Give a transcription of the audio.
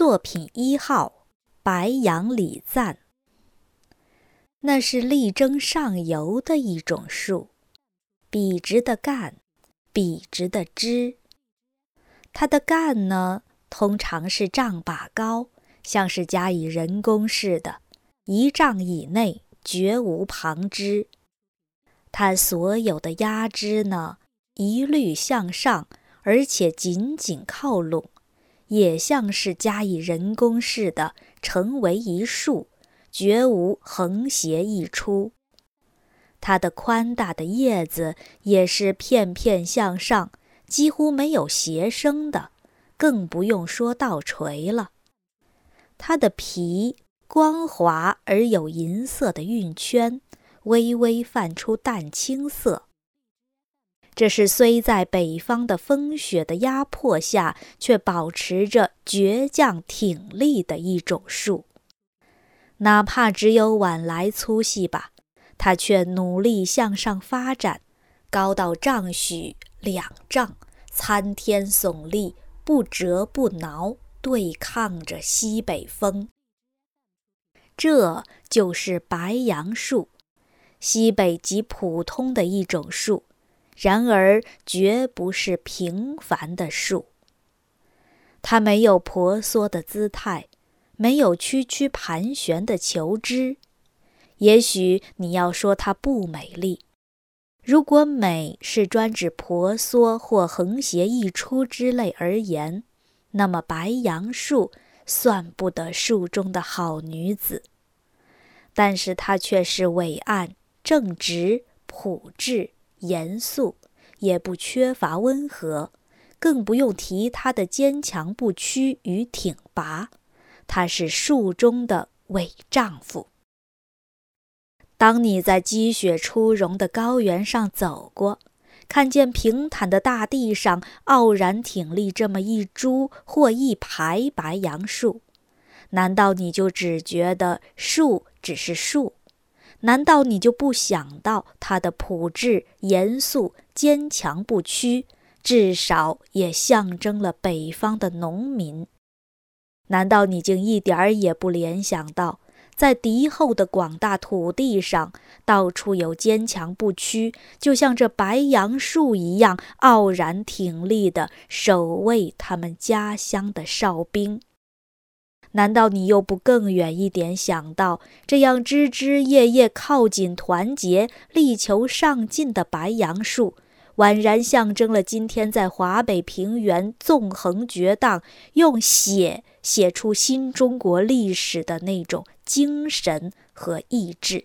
作品一号：白杨李赞。那是力争上游的一种树，笔直的干，笔直的枝。它的干呢，通常是丈把高，像是加以人工似的，一丈以内绝无旁枝。它所有的压枝呢，一律向上，而且紧紧靠拢。也像是加以人工似的，成为一束，绝无横斜溢出。它的宽大的叶子也是片片向上，几乎没有斜生的，更不用说倒垂了。它的皮光滑而有银色的晕圈，微微泛出淡青色。这是虽在北方的风雪的压迫下，却保持着倔强挺立的一种树。哪怕只有晚来粗细吧，它却努力向上发展，高到丈许两丈，参天耸立，不折不挠，对抗着西北风。这就是白杨树，西北极普通的一种树。然而，绝不是平凡的树。它没有婆娑的姿态，没有曲曲盘旋的球枝。也许你要说它不美丽。如果美是专指婆娑或横斜溢出之类而言，那么白杨树算不得树中的好女子。但是它却是伟岸、正直、朴质。严肃，也不缺乏温和，更不用提他的坚强不屈与挺拔。他是树中的伟丈夫。当你在积雪初融的高原上走过，看见平坦的大地上傲然挺立这么一株或一排白杨树，难道你就只觉得树只是树？难道你就不想到他的朴质、严肃、坚强不屈，至少也象征了北方的农民？难道你竟一点儿也不联想到，在敌后的广大土地上，到处有坚强不屈，就像这白杨树一样傲然挺立的守卫他们家乡的哨兵？难道你又不更远一点想到，这样枝枝叶叶靠紧团结、力求上进的白杨树，宛然象征了今天在华北平原纵横绝荡、用血写出新中国历史的那种精神和意志？